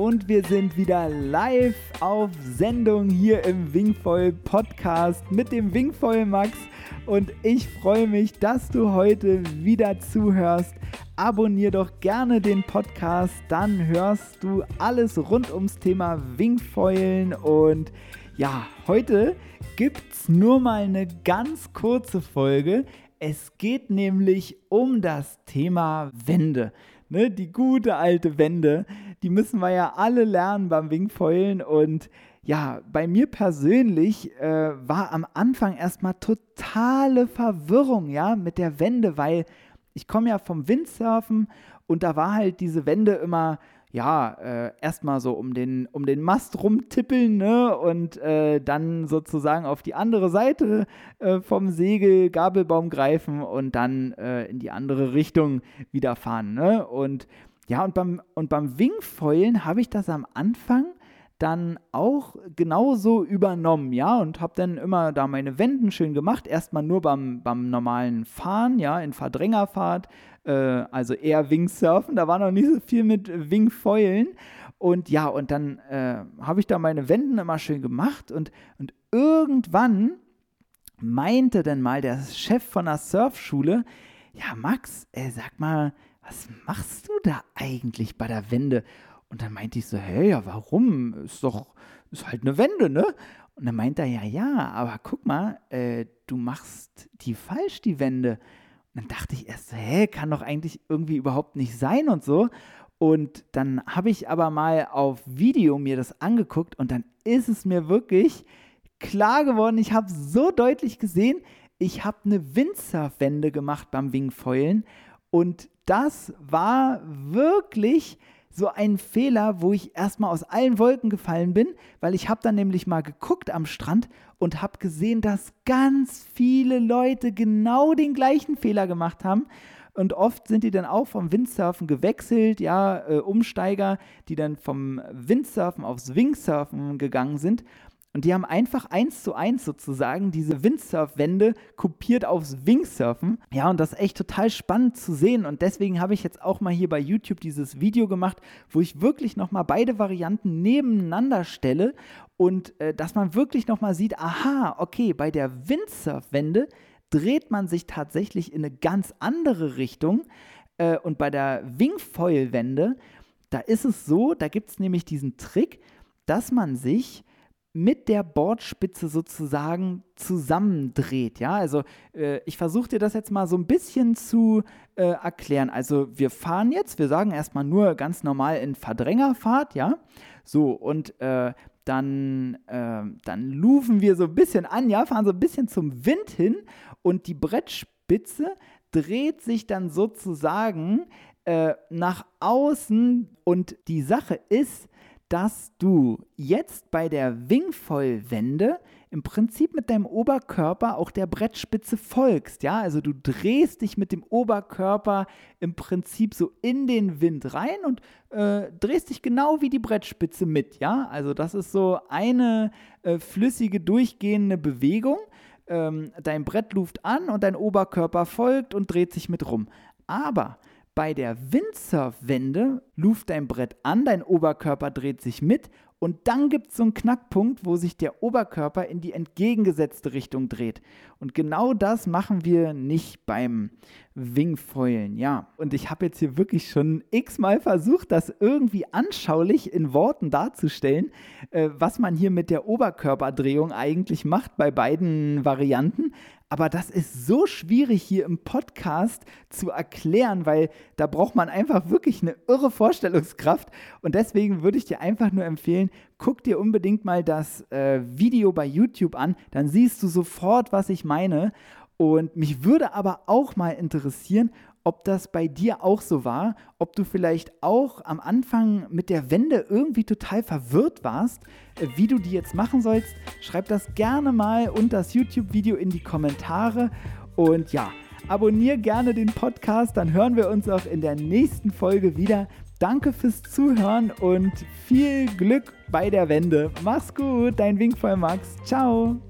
und wir sind wieder live auf Sendung hier im Wingfoil Podcast mit dem Wingfoil Max und ich freue mich, dass du heute wieder zuhörst. Abonnier doch gerne den Podcast, dann hörst du alles rund ums Thema Wingfoilen und ja, heute gibt es nur mal eine ganz kurze Folge. Es geht nämlich um das Thema Wände. Ne, die gute alte Wende, die müssen wir ja alle lernen beim Wingfoilen. Und ja, bei mir persönlich äh, war am Anfang erstmal totale Verwirrung, ja, mit der Wende, weil ich komme ja vom Windsurfen und da war halt diese Wende immer, ja, äh, erstmal so um den, um den Mast rumtippeln, ne, und äh, dann sozusagen auf die andere Seite äh, vom Segel Gabelbaum greifen und dann äh, in die andere Richtung wieder fahren, ne, und ja, und beim, und beim Wingfoilen habe ich das am Anfang dann auch genauso übernommen, ja, und habe dann immer da meine Wenden schön gemacht. Erstmal nur beim, beim normalen Fahren, ja, in Verdrängerfahrt, äh, also eher Wingsurfen, da war noch nicht so viel mit Wingfoilen. Und ja, und dann äh, habe ich da meine Wenden immer schön gemacht und, und irgendwann meinte dann mal der Chef von der Surfschule, ja, Max, äh, sag mal, was machst du da eigentlich bei der Wende? Und dann meinte ich so, hey, ja, warum? Ist doch, ist halt eine Wende, ne? Und dann meinte er, ja, ja, aber guck mal, äh, du machst die falsch, die Wende. Und dann dachte ich erst, hä, kann doch eigentlich irgendwie überhaupt nicht sein und so. Und dann habe ich aber mal auf Video mir das angeguckt und dann ist es mir wirklich klar geworden. Ich habe so deutlich gesehen, ich habe eine Windsurf-Wende gemacht beim Wingfoilen und das war wirklich so ein Fehler, wo ich erstmal aus allen Wolken gefallen bin, weil ich habe dann nämlich mal geguckt am Strand und habe gesehen, dass ganz viele Leute genau den gleichen Fehler gemacht haben. Und oft sind die dann auch vom Windsurfen gewechselt, ja, äh, Umsteiger, die dann vom Windsurfen aufs Wingsurfen gegangen sind. Und die haben einfach eins zu eins sozusagen diese Windsurf-Wände kopiert aufs Wingsurfen. Ja, und das ist echt total spannend zu sehen. Und deswegen habe ich jetzt auch mal hier bei YouTube dieses Video gemacht, wo ich wirklich nochmal beide Varianten nebeneinander stelle und äh, dass man wirklich nochmal sieht, aha, okay, bei der Windsurf-Wende dreht man sich tatsächlich in eine ganz andere Richtung. Äh, und bei der Wingfoil-Wende, da ist es so, da gibt es nämlich diesen Trick, dass man sich mit der Bordspitze sozusagen zusammendreht. Ja, also äh, ich versuche dir das jetzt mal so ein bisschen zu äh, erklären. Also wir fahren jetzt, wir sagen erstmal nur ganz normal in Verdrängerfahrt, ja. So, und äh, dann, äh, dann lufen wir so ein bisschen an, ja, fahren so ein bisschen zum Wind hin und die Brettspitze dreht sich dann sozusagen äh, nach außen und die Sache ist, dass du jetzt bei der Wingfoil-Wende im Prinzip mit deinem Oberkörper auch der Brettspitze folgst. Ja, also du drehst dich mit dem Oberkörper im Prinzip so in den Wind rein und äh, drehst dich genau wie die Brettspitze mit. Ja, also das ist so eine äh, flüssige, durchgehende Bewegung. Ähm, dein Brett luft an und dein Oberkörper folgt und dreht sich mit rum. Aber bei der Windsurf-Wende luft dein Brett an, dein Oberkörper dreht sich mit und dann gibt es so einen Knackpunkt, wo sich der Oberkörper in die entgegengesetzte Richtung dreht. Und genau das machen wir nicht beim Wingfoilen, ja. Und ich habe jetzt hier wirklich schon x-mal versucht, das irgendwie anschaulich in Worten darzustellen, äh, was man hier mit der Oberkörperdrehung eigentlich macht bei beiden Varianten. Aber das ist so schwierig hier im Podcast zu erklären, weil da braucht man einfach wirklich eine irre Vorstellungskraft. Und deswegen würde ich dir einfach nur empfehlen, guck dir unbedingt mal das äh, Video bei YouTube an. Dann siehst du sofort, was ich meine. Und mich würde aber auch mal interessieren, ob das bei dir auch so war, ob du vielleicht auch am Anfang mit der Wende irgendwie total verwirrt warst, äh, wie du die jetzt machen sollst. Schreib das gerne mal unter das YouTube-Video in die Kommentare. Und ja, abonniere gerne den Podcast, dann hören wir uns auch in der nächsten Folge wieder. Danke fürs Zuhören und viel Glück bei der Wende. Mach's gut, dein Winkvoll Max. Ciao.